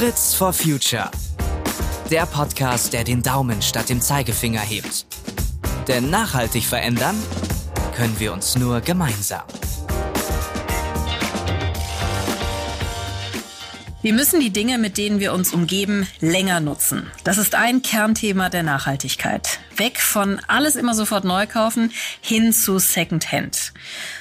Fritz for Future. Der Podcast, der den Daumen statt dem Zeigefinger hebt. Denn nachhaltig verändern können wir uns nur gemeinsam. Wir müssen die Dinge, mit denen wir uns umgeben, länger nutzen. Das ist ein Kernthema der Nachhaltigkeit. Weg von alles immer sofort neu kaufen hin zu Secondhand.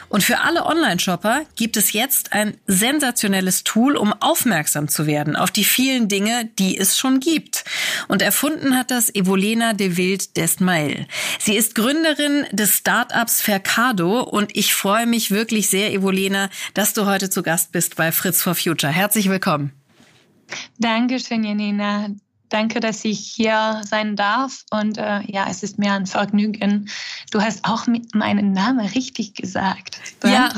Und für alle Online-Shopper gibt es jetzt ein sensationelles Tool, um aufmerksam zu werden auf die vielen Dinge, die es schon gibt. Und erfunden hat das Evolena de Wild Desmail. Sie ist Gründerin des Startups Fercado und ich freue mich wirklich sehr, Evolena, dass du heute zu Gast bist bei Fritz for Future. Herzlich willkommen. Dankeschön, Janina. Danke, dass ich hier sein darf. Und äh, ja, es ist mir ein Vergnügen. Du hast auch meinen Namen richtig gesagt. Ja.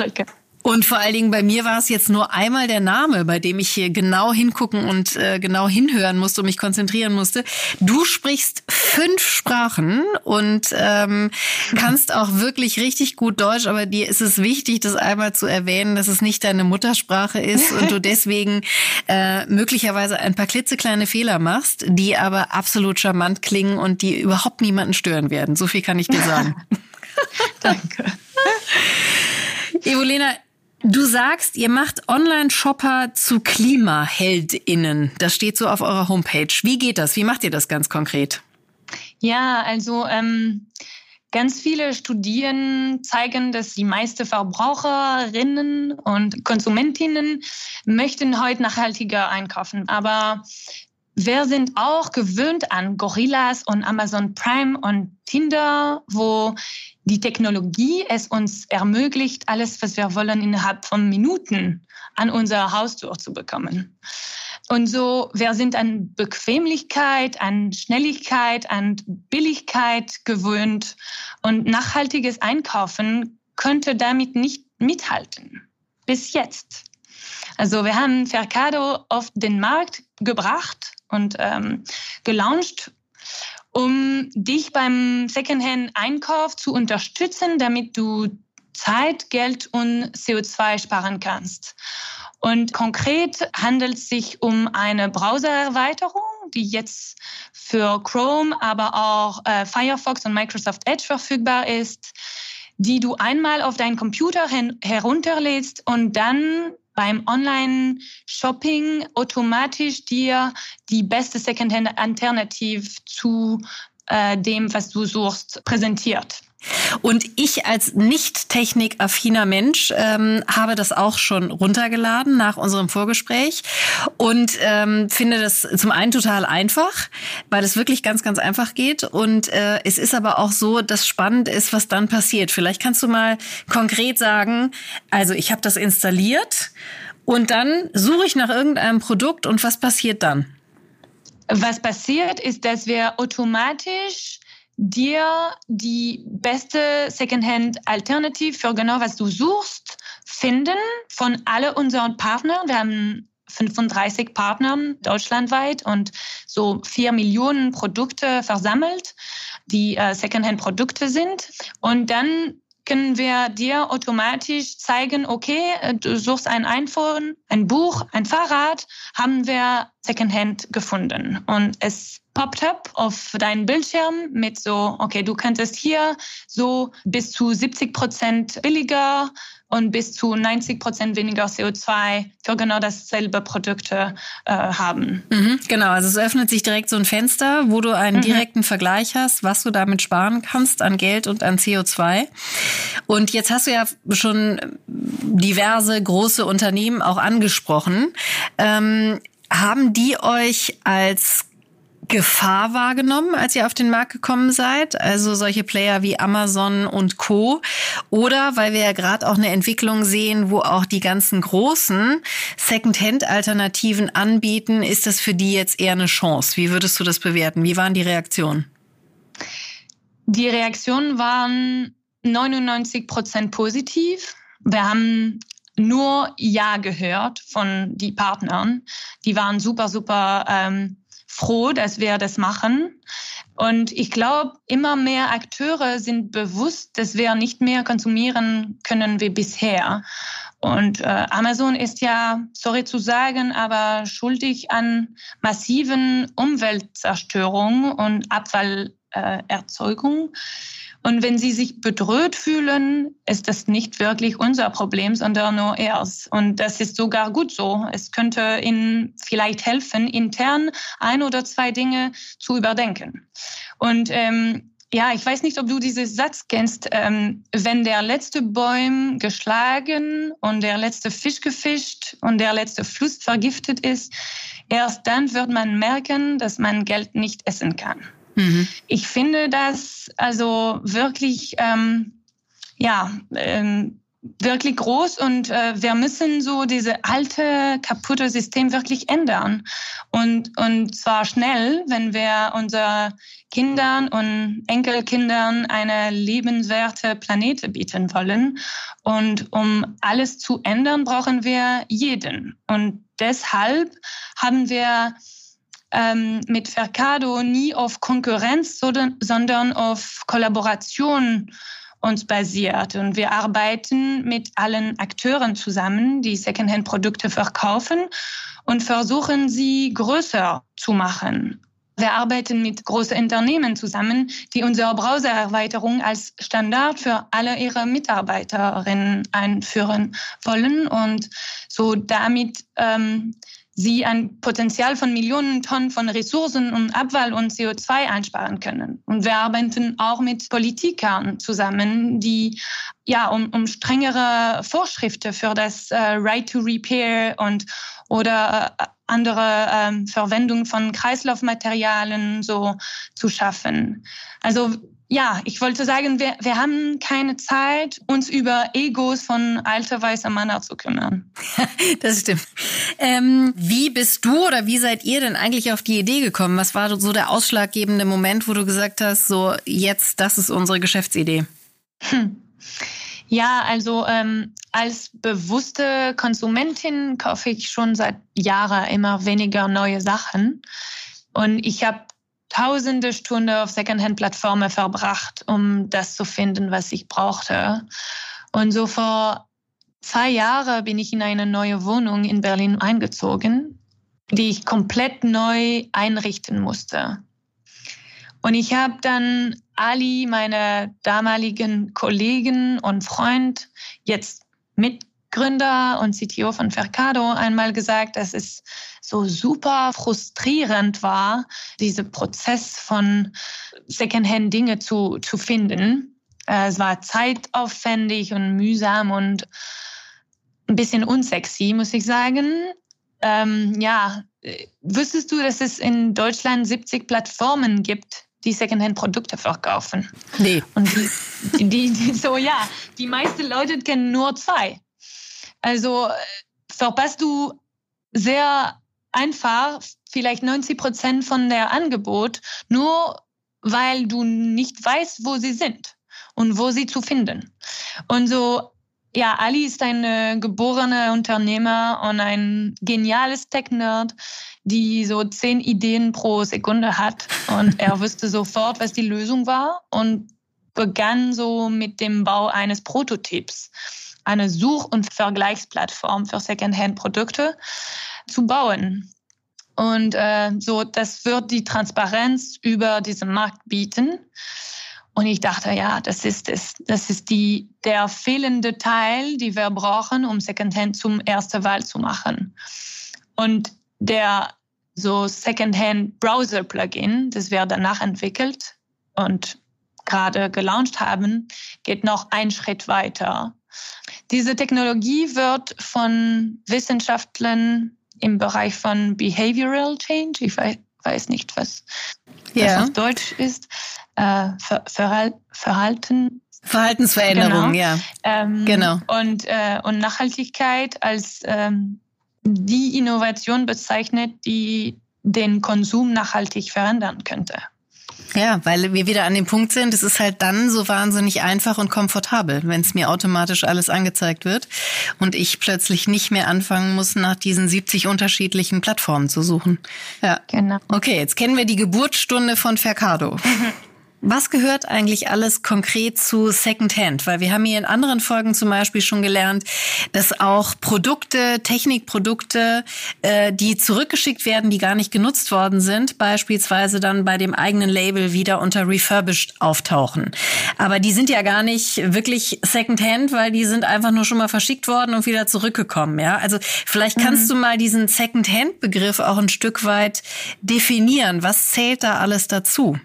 Und vor allen Dingen bei mir war es jetzt nur einmal der Name, bei dem ich hier genau hingucken und äh, genau hinhören musste und mich konzentrieren musste. Du sprichst fünf Sprachen und ähm, kannst auch wirklich richtig gut Deutsch, aber dir ist es wichtig, das einmal zu erwähnen, dass es nicht deine Muttersprache ist und du deswegen äh, möglicherweise ein paar klitzekleine Fehler machst, die aber absolut charmant klingen und die überhaupt niemanden stören werden. So viel kann ich dir sagen. Danke. Evolena, Du sagst, ihr macht Online-Shopper zu KlimaheldInnen. Das steht so auf eurer Homepage. Wie geht das? Wie macht ihr das ganz konkret? Ja, also ähm, ganz viele Studien zeigen, dass die meisten Verbraucherinnen und Konsumentinnen möchten heute nachhaltiger einkaufen. Aber wir sind auch gewöhnt an Gorillas und Amazon Prime und Tinder, wo die Technologie es uns ermöglicht, alles, was wir wollen, innerhalb von Minuten an unser Haustür zu bekommen. Und so, wir sind an Bequemlichkeit, an Schnelligkeit, an Billigkeit gewöhnt und nachhaltiges Einkaufen könnte damit nicht mithalten. Bis jetzt. Also wir haben Fercado auf den Markt gebracht und ähm, gelauncht um dich beim Secondhand-Einkauf zu unterstützen, damit du Zeit, Geld und CO2 sparen kannst. Und konkret handelt es sich um eine Browsererweiterung, die jetzt für Chrome, aber auch äh, Firefox und Microsoft Edge verfügbar ist, die du einmal auf deinen Computer herunterlädst und dann beim Online-Shopping automatisch dir die beste Secondhand-Alternative zu äh, dem, was du suchst, präsentiert. Und ich als nicht technikaffiner Mensch ähm, habe das auch schon runtergeladen nach unserem Vorgespräch und ähm, finde das zum einen total einfach, weil es wirklich ganz, ganz einfach geht. Und äh, es ist aber auch so, dass spannend ist, was dann passiert. Vielleicht kannst du mal konkret sagen, also ich habe das installiert und dann suche ich nach irgendeinem Produkt und was passiert dann? Was passiert ist, dass wir automatisch dir die beste Secondhand-Alternative für genau was du suchst finden von alle unseren Partnern. Wir haben 35 Partnern deutschlandweit und so vier Millionen Produkte versammelt, die äh, Secondhand-Produkte sind. Und dann können wir dir automatisch zeigen, okay, du suchst ein iPhone, ein Buch, ein Fahrrad, haben wir Secondhand gefunden. Und es poppt up auf deinen Bildschirm mit so, okay, du könntest hier so bis zu 70 Prozent billiger und bis zu 90 Prozent weniger CO2 für genau dasselbe Produkte äh, haben. Mhm, genau, also es öffnet sich direkt so ein Fenster, wo du einen mhm. direkten Vergleich hast, was du damit sparen kannst an Geld und an CO2. Und jetzt hast du ja schon diverse große Unternehmen auch angesprochen. Ähm, haben die euch als Gefahr wahrgenommen, als ihr auf den Markt gekommen seid? Also solche Player wie Amazon und Co. Oder weil wir ja gerade auch eine Entwicklung sehen, wo auch die ganzen großen Second-Hand-Alternativen anbieten, ist das für die jetzt eher eine Chance? Wie würdest du das bewerten? Wie waren die Reaktionen? Die Reaktionen waren 99 Prozent positiv. Wir haben nur Ja gehört von die Partnern. Die waren super, super ähm, froh, dass wir das machen. Und ich glaube, immer mehr Akteure sind bewusst, dass wir nicht mehr konsumieren können wie bisher. Und äh, Amazon ist ja, sorry zu sagen, aber schuldig an massiven Umweltzerstörung und Abfallerzeugung. Äh, und wenn sie sich bedroht fühlen, ist das nicht wirklich unser Problem, sondern nur erst. Und das ist sogar gut so. Es könnte ihnen vielleicht helfen, intern ein oder zwei Dinge zu überdenken. Und ähm, ja, ich weiß nicht, ob du diesen Satz kennst. Ähm, wenn der letzte Bäum geschlagen und der letzte Fisch gefischt und der letzte Fluss vergiftet ist, erst dann wird man merken, dass man Geld nicht essen kann. Mhm. Ich finde das also wirklich, ähm, ja, ähm, wirklich groß und äh, wir müssen so diese alte kaputte System wirklich ändern. Und und zwar schnell, wenn wir unseren Kindern und Enkelkindern eine lebenswerte Planete bieten wollen. Und um alles zu ändern, brauchen wir jeden. Und deshalb haben wir ähm, mit Fercado nie auf Konkurrenz, sondern auf Kollaboration uns basiert. Und wir arbeiten mit allen Akteuren zusammen, die Secondhand-Produkte verkaufen und versuchen, sie größer zu machen. Wir arbeiten mit großen Unternehmen zusammen, die unsere Browsererweiterung als Standard für alle ihre Mitarbeiterinnen einführen wollen und so damit ähm, sie ein Potenzial von Millionen Tonnen von Ressourcen und Abfall und CO2 einsparen können. Und wir arbeiten auch mit Politikern zusammen, die ja um, um strengere Vorschriften für das äh, Right to Repair und oder äh, andere ähm, Verwendung von Kreislaufmaterialien so zu schaffen. Also ja, ich wollte sagen, wir, wir haben keine Zeit, uns über Egos von alter weißer Männer zu kümmern. das stimmt. Ähm, wie bist du oder wie seid ihr denn eigentlich auf die Idee gekommen? Was war so der ausschlaggebende Moment, wo du gesagt hast, so jetzt, das ist unsere Geschäftsidee? Hm. Ja, also ähm, als bewusste Konsumentin kaufe ich schon seit Jahren immer weniger neue Sachen. Und ich habe tausende Stunden auf Secondhand-Plattformen verbracht, um das zu finden, was ich brauchte. Und so vor zwei Jahren bin ich in eine neue Wohnung in Berlin eingezogen, die ich komplett neu einrichten musste. Und ich habe dann Ali, meine damaligen Kollegen und Freund, jetzt Mitgründer und CTO von Fercado, einmal gesagt, dass es so super frustrierend war, dieser Prozess von Secondhand Dinge zu, zu finden. Äh, es war zeitaufwendig und mühsam und ein bisschen unsexy, muss ich sagen. Ähm, ja, wüsstest du, dass es in Deutschland 70 Plattformen gibt, die Secondhand-Produkte verkaufen? Nee. Und die, die, die, so, ja, die meisten Leute kennen nur zwei. Also äh, verpasst du sehr einfach vielleicht 90 Prozent von der Angebot, nur weil du nicht weißt, wo sie sind und wo sie zu finden. Und so, ja, Ali ist ein äh, geborener Unternehmer und ein geniales Tech-Nerd, die so zehn Ideen pro Sekunde hat. Und er wusste sofort, was die Lösung war und begann so mit dem Bau eines Prototyps, eine Such- und Vergleichsplattform für Secondhand-Produkte zu bauen. Und äh, so, das wird die Transparenz über diesen Markt bieten. Und ich dachte, ja, das ist es. Das ist die, der fehlende Teil, die wir brauchen, um Secondhand zum ersten Wahl zu machen. Und der so Secondhand Browser Plugin, das wir danach entwickelt und gerade gelauncht haben, geht noch einen Schritt weiter. Diese Technologie wird von Wissenschaftlern im Bereich von Behavioral Change, ich weiß, nicht, was yeah. das auf Deutsch ist, äh, Ver Verhal Verhalten. Verhaltensveränderung, genau. ja. Ähm, genau. Und, äh, und Nachhaltigkeit als ähm, die Innovation bezeichnet, die den Konsum nachhaltig verändern könnte. Ja, weil wir wieder an dem Punkt sind, es ist halt dann so wahnsinnig einfach und komfortabel, wenn es mir automatisch alles angezeigt wird und ich plötzlich nicht mehr anfangen muss, nach diesen 70 unterschiedlichen Plattformen zu suchen. Ja, genau. Okay, jetzt kennen wir die Geburtsstunde von Fercado. Mhm. Was gehört eigentlich alles konkret zu Secondhand? Weil wir haben hier in anderen Folgen zum Beispiel schon gelernt, dass auch Produkte, Technikprodukte, äh, die zurückgeschickt werden, die gar nicht genutzt worden sind, beispielsweise dann bei dem eigenen Label wieder unter refurbished auftauchen. Aber die sind ja gar nicht wirklich Secondhand, weil die sind einfach nur schon mal verschickt worden und wieder zurückgekommen. Ja, also vielleicht kannst mhm. du mal diesen Secondhand-Begriff auch ein Stück weit definieren. Was zählt da alles dazu?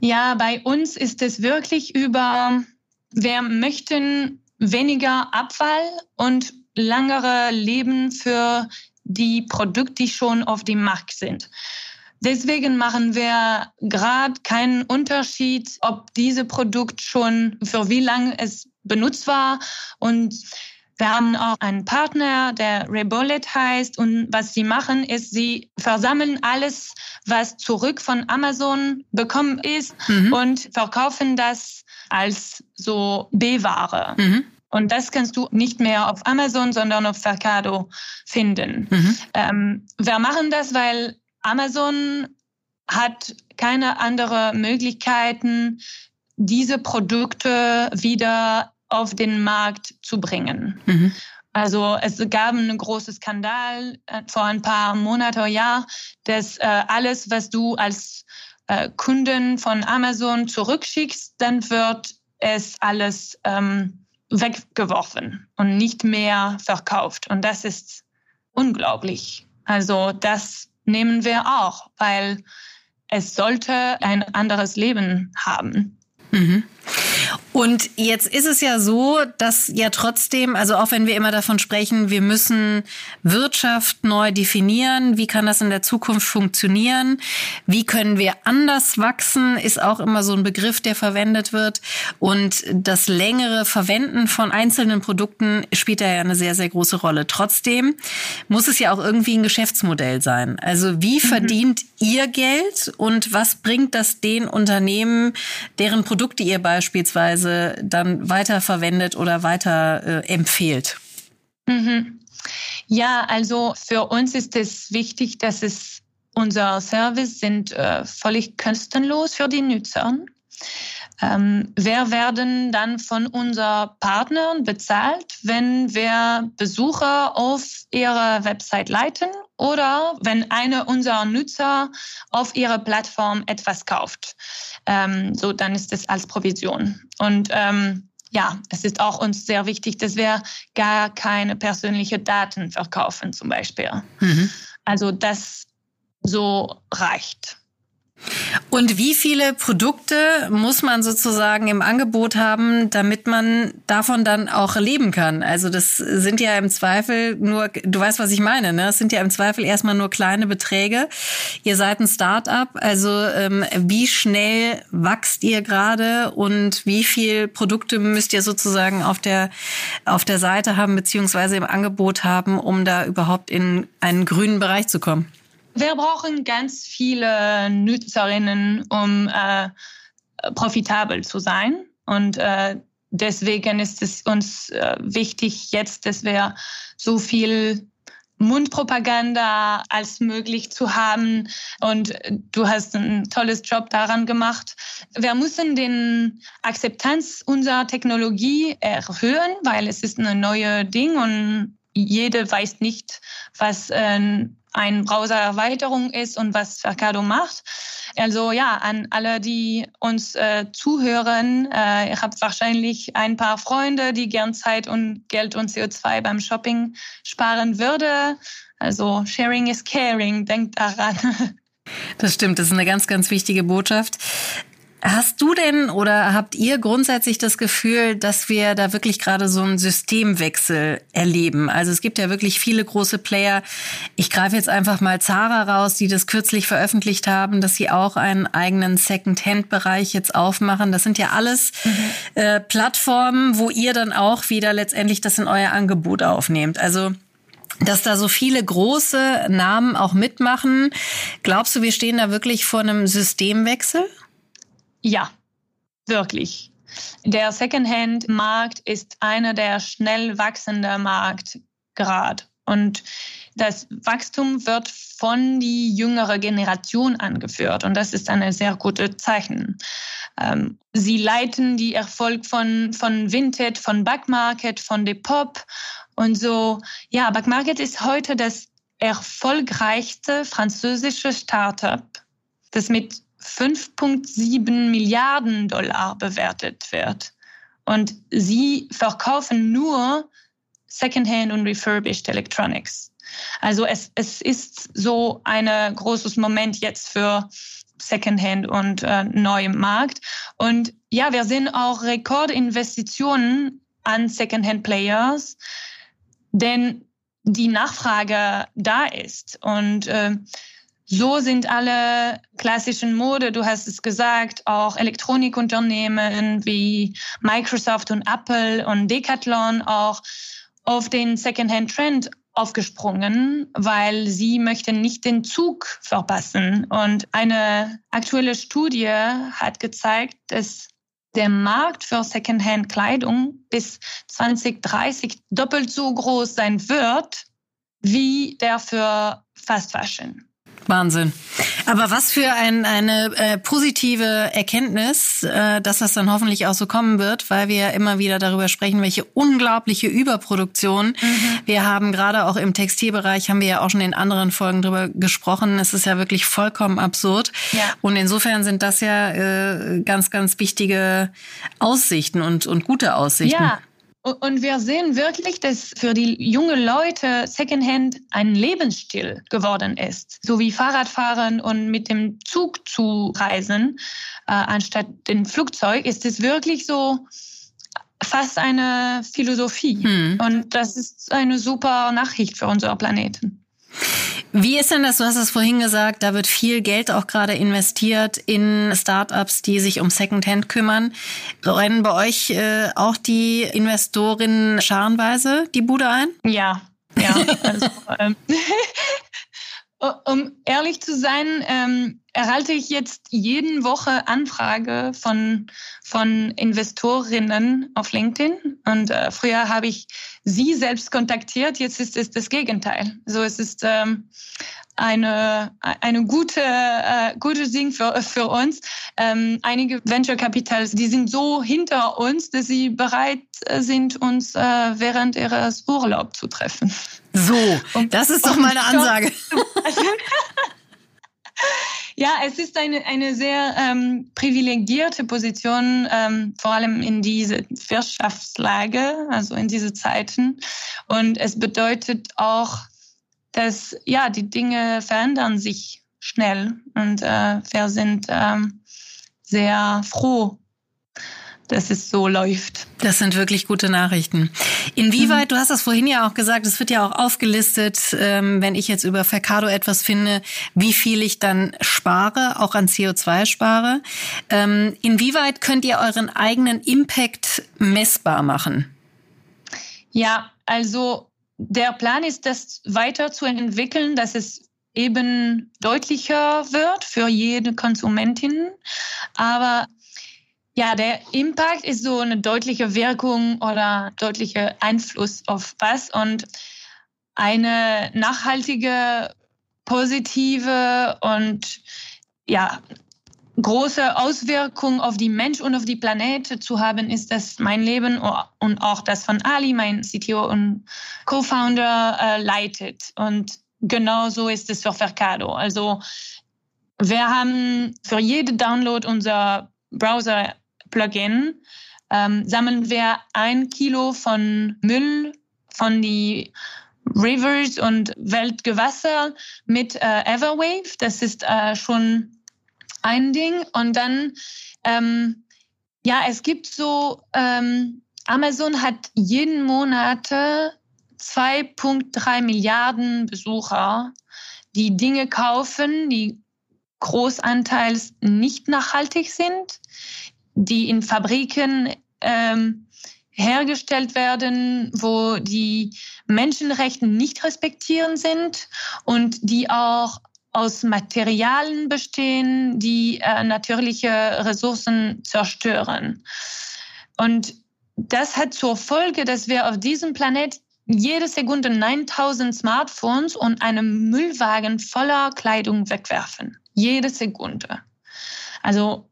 Ja, bei uns ist es wirklich über, wir möchten weniger Abfall und langere Leben für die Produkte, die schon auf dem Markt sind. Deswegen machen wir gerade keinen Unterschied, ob diese Produkt schon für wie lange es benutzt war und wir haben auch einen Partner, der Rebolet heißt. Und was sie machen, ist, sie versammeln alles, was zurück von Amazon bekommen ist mhm. und verkaufen das als so B-Ware. Mhm. Und das kannst du nicht mehr auf Amazon, sondern auf Mercado finden. Mhm. Ähm, wir machen das, weil Amazon hat keine andere Möglichkeiten, diese Produkte wieder auf den Markt zu bringen. Mhm. Also es gab einen großen Skandal äh, vor ein paar Monaten, ja, dass äh, alles, was du als äh, Kunden von Amazon zurückschickst, dann wird es alles ähm, weggeworfen und nicht mehr verkauft. Und das ist unglaublich. Also das nehmen wir auch, weil es sollte ein anderes Leben haben. Mhm. Und jetzt ist es ja so, dass ja trotzdem, also auch wenn wir immer davon sprechen, wir müssen Wirtschaft neu definieren, wie kann das in der Zukunft funktionieren, wie können wir anders wachsen, ist auch immer so ein Begriff, der verwendet wird. Und das längere Verwenden von einzelnen Produkten spielt da ja eine sehr, sehr große Rolle. Trotzdem muss es ja auch irgendwie ein Geschäftsmodell sein. Also wie mhm. verdient ihr Geld und was bringt das den Unternehmen, deren Produkte ihr beispielsweise dann weiterverwendet oder weiter äh, empfehlt? Mhm. Ja, also für uns ist es wichtig, dass es unser Service sind äh, völlig kostenlos für die Nutzer. Ähm, wir werden dann von unseren Partnern bezahlt, wenn wir Besucher auf ihre Website leiten oder wenn einer unserer Nutzer auf ihrer Plattform etwas kauft. Ähm, so, dann ist es als Provision. Und ähm, ja, es ist auch uns sehr wichtig, dass wir gar keine persönlichen Daten verkaufen, zum Beispiel. Mhm. Also das so reicht. Und wie viele Produkte muss man sozusagen im Angebot haben, damit man davon dann auch leben kann? Also das sind ja im Zweifel nur, du weißt, was ich meine, ne? Das sind ja im Zweifel erstmal nur kleine Beträge. Ihr seid ein Start-up, also ähm, wie schnell wachst ihr gerade und wie viel Produkte müsst ihr sozusagen auf der, auf der Seite haben, beziehungsweise im Angebot haben, um da überhaupt in einen grünen Bereich zu kommen? Wir brauchen ganz viele Nutzerinnen, um äh, profitabel zu sein. Und äh, deswegen ist es uns äh, wichtig jetzt, dass wir so viel Mundpropaganda als möglich zu haben. Und du hast ein tolles Job daran gemacht. Wir müssen den Akzeptanz unserer Technologie erhöhen, weil es ist eine neue Ding und jede weiß nicht, was äh, ein Browser-Erweiterung ist und was Mercado macht. Also ja, an alle, die uns äh, zuhören, äh, ihr habt wahrscheinlich ein paar Freunde, die gern Zeit und Geld und CO2 beim Shopping sparen würde. Also Sharing is Caring, denkt daran. Das stimmt, das ist eine ganz, ganz wichtige Botschaft. Hast du denn oder habt ihr grundsätzlich das Gefühl, dass wir da wirklich gerade so einen Systemwechsel erleben? Also es gibt ja wirklich viele große Player. Ich greife jetzt einfach mal Zara raus, die das kürzlich veröffentlicht haben, dass sie auch einen eigenen Second-Hand-Bereich jetzt aufmachen. Das sind ja alles mhm. äh, Plattformen, wo ihr dann auch wieder letztendlich das in euer Angebot aufnehmt. Also dass da so viele große Namen auch mitmachen. Glaubst du, wir stehen da wirklich vor einem Systemwechsel? Ja, wirklich. Der Secondhand-Markt ist einer der schnell wachsenden Markt gerade. Und das Wachstum wird von die jüngere Generation angeführt und das ist ein sehr gutes Zeichen. Ähm, sie leiten die Erfolg von, von Vinted, von Backmarket, von Depop und so. Ja, Backmarket ist heute das erfolgreichste französische Startup, das mit 5,7 Milliarden Dollar bewertet wird. Und sie verkaufen nur Secondhand und Refurbished Electronics. Also es, es ist so ein großes Moment jetzt für Secondhand und äh, neuem Markt. Und ja, wir sehen auch Rekordinvestitionen an Secondhand Players, denn die Nachfrage da ist. Und äh, so sind alle klassischen Mode, du hast es gesagt, auch Elektronikunternehmen wie Microsoft und Apple und Decathlon auch auf den Secondhand-Trend aufgesprungen, weil sie möchten nicht den Zug verpassen. Und eine aktuelle Studie hat gezeigt, dass der Markt für Secondhand-Kleidung bis 2030 doppelt so groß sein wird wie der für Fast Fashion. Wahnsinn. Aber was für ein, eine äh, positive Erkenntnis, äh, dass das dann hoffentlich auch so kommen wird, weil wir ja immer wieder darüber sprechen, welche unglaubliche Überproduktion mhm. wir haben. Gerade auch im Textilbereich haben wir ja auch schon in anderen Folgen darüber gesprochen. Es ist ja wirklich vollkommen absurd. Ja. Und insofern sind das ja äh, ganz, ganz wichtige Aussichten und, und gute Aussichten. Ja. Und wir sehen wirklich, dass für die jungen Leute Secondhand ein Lebensstil geworden ist. So wie Fahrradfahren und mit dem Zug zu reisen, äh, anstatt dem Flugzeug, ist es wirklich so fast eine Philosophie. Hm. Und das ist eine super Nachricht für unser Planeten. Wie ist denn das? Du hast es vorhin gesagt, da wird viel Geld auch gerade investiert in Startups, die sich um Secondhand kümmern. Rennen bei euch äh, auch die Investorinnen scharenweise die Bude ein? Ja, ja. Also, ähm, um ehrlich zu sein, ähm, erhalte ich jetzt jeden Woche Anfrage von, von Investorinnen auf LinkedIn. Und äh, früher habe ich sie selbst kontaktiert, jetzt ist es das Gegenteil. So es ist ähm, eine, eine gute, äh, gute Ding für, für uns. Ähm, einige Venture Capitals, die sind so hinter uns, dass sie bereit äh, sind, uns äh, während ihres Urlaubs zu treffen. So, das ist doch mal eine Ansage. Ja, es ist eine, eine sehr ähm, privilegierte Position, ähm, vor allem in diese Wirtschaftslage, also in diese Zeiten. Und es bedeutet auch, dass ja die Dinge verändern sich schnell und äh, wir sind ähm, sehr froh, dass es so läuft. Das sind wirklich gute Nachrichten. Inwieweit, mhm. du hast das vorhin ja auch gesagt, es wird ja auch aufgelistet, ähm, wenn ich jetzt über Vercado etwas finde, wie viel ich dann spare, auch an CO2 spare. Ähm, inwieweit könnt ihr euren eigenen Impact messbar machen? Ja, also der Plan ist, das weiterzuentwickeln, dass es eben deutlicher wird für jede Konsumentin. Aber ja, der Impact ist so eine deutliche Wirkung oder deutlicher Einfluss auf was und eine nachhaltige, positive und ja, große Auswirkung auf die Mensch und auf die Planete zu haben, ist das mein Leben und auch das von Ali, mein CTO und Co-Founder, äh, leitet. Und genau so ist es für Vercado. Also wir haben für jede Download unser Browser Plugin ähm, sammeln wir ein Kilo von Müll von die Rivers und Weltgewässer mit äh, Everwave. Das ist äh, schon ein Ding. Und dann, ähm, ja, es gibt so, ähm, Amazon hat jeden Monat 2,3 Milliarden Besucher, die Dinge kaufen, die großanteils nicht nachhaltig sind, die in Fabriken ähm, hergestellt werden, wo die Menschenrechte nicht respektieren sind und die auch aus Materialien bestehen, die äh, natürliche Ressourcen zerstören. Und das hat zur Folge, dass wir auf diesem Planet jede Sekunde 9000 Smartphones und einen Müllwagen voller Kleidung wegwerfen. Jede Sekunde. Also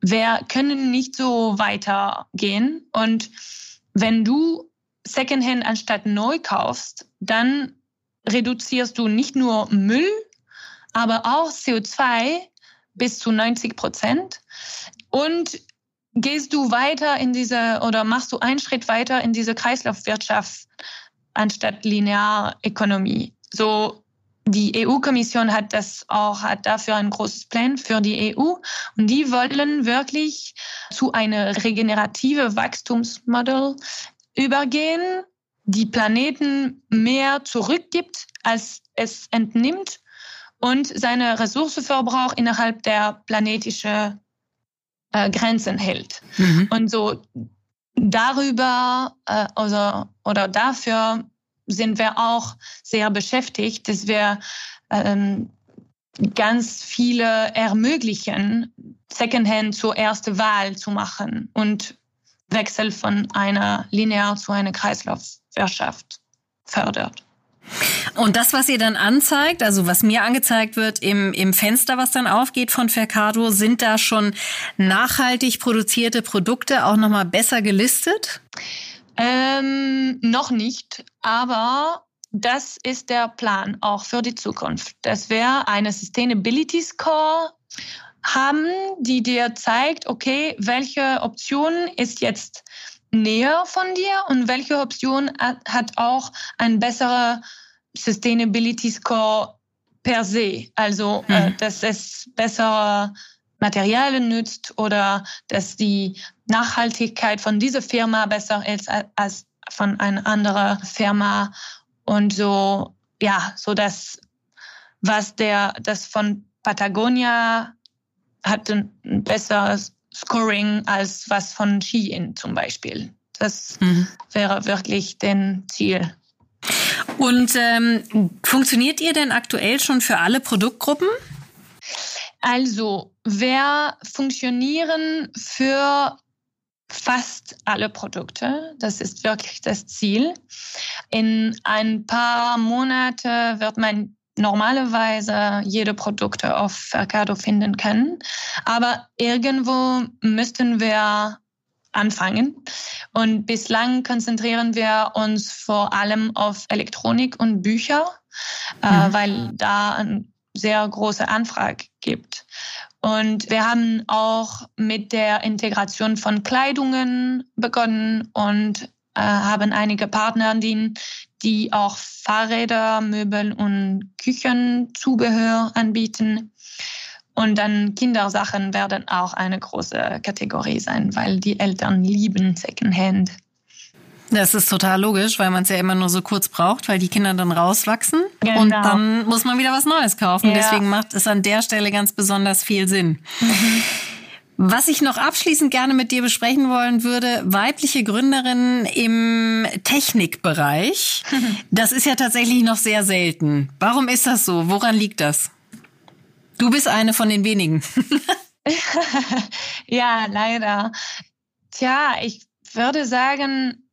wir können nicht so weitergehen. Und wenn du Secondhand anstatt neu kaufst, dann reduzierst du nicht nur Müll, aber auch CO2 bis zu 90 Prozent. Und gehst du weiter in diese oder machst du einen Schritt weiter in diese Kreislaufwirtschaft anstatt Linearökonomie. So die EU-Kommission hat das auch, hat dafür ein großes Plan für die EU. Und die wollen wirklich zu einer regenerative Wachstumsmodell übergehen, die Planeten mehr zurückgibt, als es entnimmt und seine Ressourcenverbrauch innerhalb der planetischen äh, Grenzen hält. Mhm. Und so darüber äh, also, oder dafür sind wir auch sehr beschäftigt, dass wir ähm, ganz viele ermöglichen, Secondhand zur ersten Wahl zu machen und Wechsel von einer linear zu einer Kreislaufwirtschaft fördert. Und das, was ihr dann anzeigt, also was mir angezeigt wird im, im Fenster, was dann aufgeht von Fercado, sind da schon nachhaltig produzierte Produkte auch nochmal besser gelistet? Ähm, noch nicht, aber das ist der Plan auch für die Zukunft, dass wir eine Sustainability Score haben, die dir zeigt, okay, welche Option ist jetzt näher von dir und welche Option hat auch ein besserer Sustainability Score per se. Also, äh, mhm. äh, dass es bessere Materialien nützt oder dass die Nachhaltigkeit von dieser Firma besser ist als von einer anderen Firma und so, ja, so dass was der, das von Patagonia hat ein besseres Scoring als was von Shein zum Beispiel. Das mhm. wäre wirklich den Ziel. Und ähm, funktioniert ihr denn aktuell schon für alle Produktgruppen? Also, wir funktionieren für fast alle Produkte. Das ist wirklich das Ziel. In ein paar Monate wird man normalerweise jede Produkte auf Mercado finden können. Aber irgendwo müssten wir anfangen. Und bislang konzentrieren wir uns vor allem auf Elektronik und Bücher, äh, mhm. äh, weil da eine sehr große Anfrage gibt. Und wir haben auch mit der Integration von Kleidungen begonnen und äh, haben einige Partner, die, die auch Fahrräder, Möbel und Küchenzubehör anbieten. Und dann Kindersachen werden auch eine große Kategorie sein, weil die Eltern lieben Secondhand. Das ist total logisch, weil man es ja immer nur so kurz braucht, weil die Kinder dann rauswachsen genau. und dann muss man wieder was Neues kaufen. Ja. Deswegen macht es an der Stelle ganz besonders viel Sinn. Mhm. Was ich noch abschließend gerne mit dir besprechen wollen würde, weibliche Gründerinnen im Technikbereich. Das ist ja tatsächlich noch sehr selten. Warum ist das so? Woran liegt das? Du bist eine von den wenigen. ja, leider. Tja, ich würde sagen,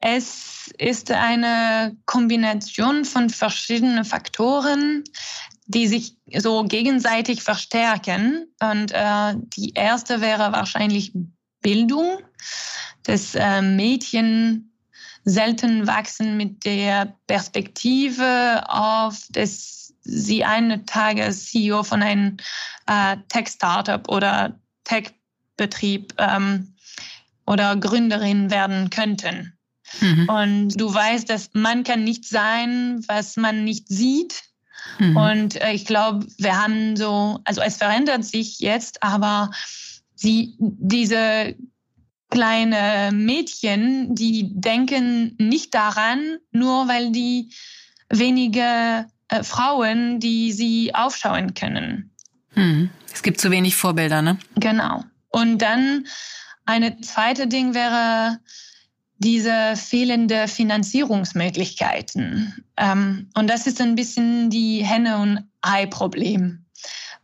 es ist eine Kombination von verschiedenen Faktoren, die sich so gegenseitig verstärken. Und äh, die erste wäre wahrscheinlich Bildung, dass äh, Mädchen selten wachsen mit der Perspektive auf das sie eines Tages CEO von einem äh, Tech-Startup oder Tech-Betrieb ähm, oder Gründerin werden könnten. Mhm. Und du weißt, dass man kann nicht sein, was man nicht sieht. Mhm. Und äh, ich glaube, wir haben so, also es verändert sich jetzt, aber sie, diese kleine Mädchen, die denken nicht daran, nur weil die wenige äh, Frauen, die sie aufschauen können. Hm. Es gibt zu wenig Vorbilder, ne? Genau. Und dann eine zweite Ding wäre diese fehlende Finanzierungsmöglichkeiten. Ähm, und das ist ein bisschen die Henne- und Ei-Problem,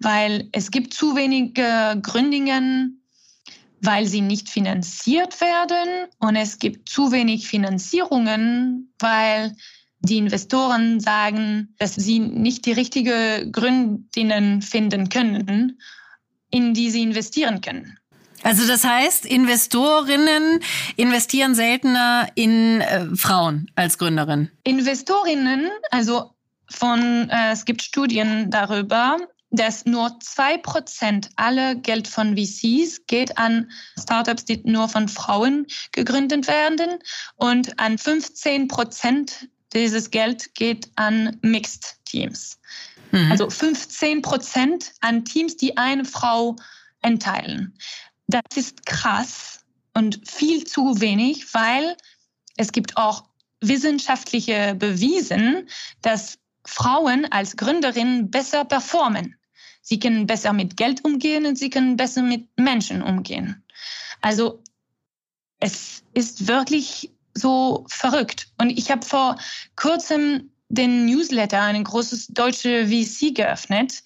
weil es gibt zu wenige Gründungen, weil sie nicht finanziert werden und es gibt zu wenig Finanzierungen, weil die Investoren sagen, dass sie nicht die richtige Gründinnen finden können, in die sie investieren können. Also das heißt, Investorinnen investieren seltener in äh, Frauen als Gründerin. Investorinnen, also von äh, es gibt Studien darüber, dass nur zwei Prozent aller Geld von VCs geht an Startups, die nur von Frauen gegründet werden und an 15 Prozent dieses Geld geht an Mixed Teams. Mhm. Also 15 Prozent an Teams, die eine Frau entteilen. Das ist krass und viel zu wenig, weil es gibt auch wissenschaftliche Bewiesen, dass Frauen als Gründerinnen besser performen. Sie können besser mit Geld umgehen und sie können besser mit Menschen umgehen. Also es ist wirklich so verrückt. Und ich habe vor kurzem den Newsletter, einen großes deutsche VC geöffnet.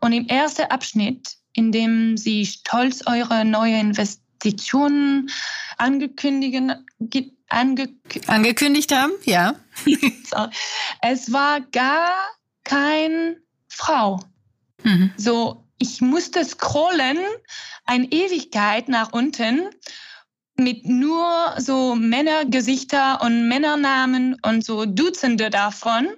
Und im ersten Abschnitt, in dem Sie stolz eure neue Investitionen angekündigen, ange angekündigt haben, ja. es war gar kein Frau. Mhm. So, ich musste scrollen, eine Ewigkeit nach unten mit nur so Männergesichter und Männernamen und so Dutzende davon.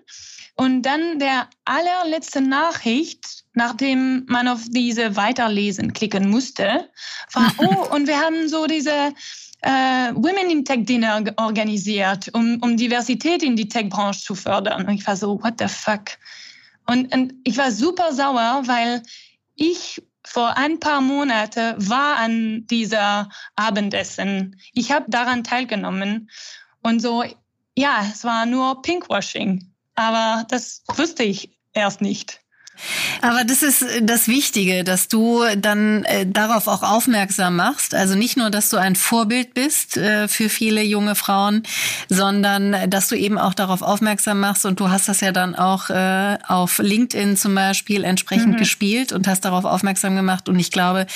Und dann der allerletzte Nachricht, nachdem man auf diese Weiterlesen klicken musste, war, oh, und wir haben so diese äh, Women in Tech Dinner organisiert, um, um Diversität in die Tech-Branche zu fördern. Und ich war so, what the fuck? Und, und ich war super sauer, weil ich vor ein paar Monaten war an dieser Abendessen. Ich habe daran teilgenommen und so, ja, es war nur Pinkwashing, aber das wusste ich erst nicht. Aber das ist das Wichtige, dass du dann äh, darauf auch aufmerksam machst. Also nicht nur, dass du ein Vorbild bist äh, für viele junge Frauen, sondern äh, dass du eben auch darauf aufmerksam machst. Und du hast das ja dann auch äh, auf LinkedIn zum Beispiel entsprechend mhm. gespielt und hast darauf aufmerksam gemacht. Und ich glaube,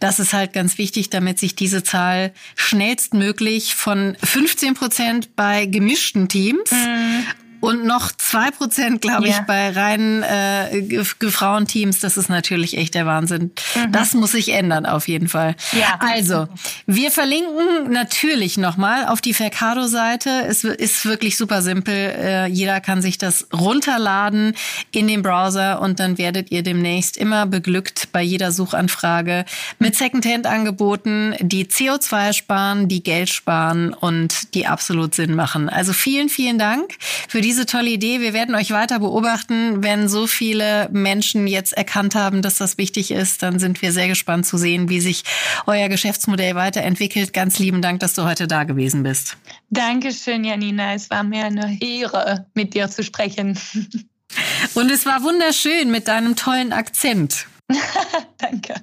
das ist halt ganz wichtig, damit sich diese Zahl schnellstmöglich von 15 Prozent bei gemischten Teams mhm und noch zwei Prozent, glaube ich, bei reinen äh, Frauenteams. Das ist natürlich echt der Wahnsinn. Mhm. Das muss sich ändern, auf jeden Fall. Ja. Also, wir verlinken natürlich nochmal auf die Fercado-Seite. Es ist wirklich super simpel. Äh, jeder kann sich das runterladen in den Browser und dann werdet ihr demnächst immer beglückt bei jeder Suchanfrage mit Secondhand-Angeboten, die CO2 sparen, die Geld sparen und die absolut Sinn machen. Also vielen, vielen Dank für diese diese tolle Idee. Wir werden euch weiter beobachten. Wenn so viele Menschen jetzt erkannt haben, dass das wichtig ist, dann sind wir sehr gespannt zu sehen, wie sich euer Geschäftsmodell weiterentwickelt. Ganz lieben Dank, dass du heute da gewesen bist. Dankeschön, Janina. Es war mir eine Ehre, mit dir zu sprechen. Und es war wunderschön mit deinem tollen Akzent. Danke.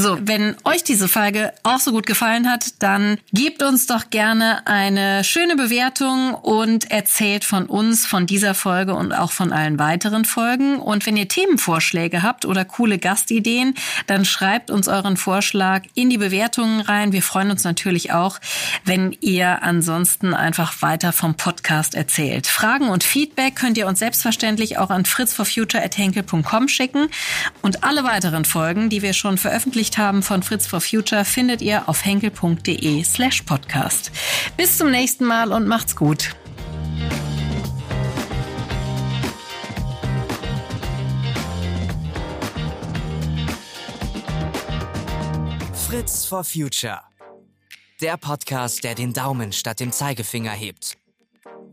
So, wenn euch diese Folge auch so gut gefallen hat, dann gebt uns doch gerne eine schöne Bewertung und erzählt von uns, von dieser Folge und auch von allen weiteren Folgen. Und wenn ihr Themenvorschläge habt oder coole Gastideen, dann schreibt uns euren Vorschlag in die Bewertungen rein. Wir freuen uns natürlich auch, wenn ihr ansonsten einfach weiter vom Podcast erzählt. Fragen und Feedback könnt ihr uns selbstverständlich auch an fritzforfuture.henkel.com schicken. Und alle weiteren Folgen, die wir schon veröffentlicht veröffentlicht haben von Fritz for Future, findet ihr auf henkel.de slash podcast. Bis zum nächsten Mal und macht's gut. Fritz for Future. Der Podcast, der den Daumen statt dem Zeigefinger hebt.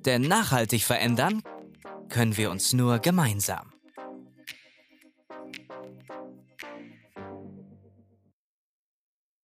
Denn nachhaltig verändern können wir uns nur gemeinsam.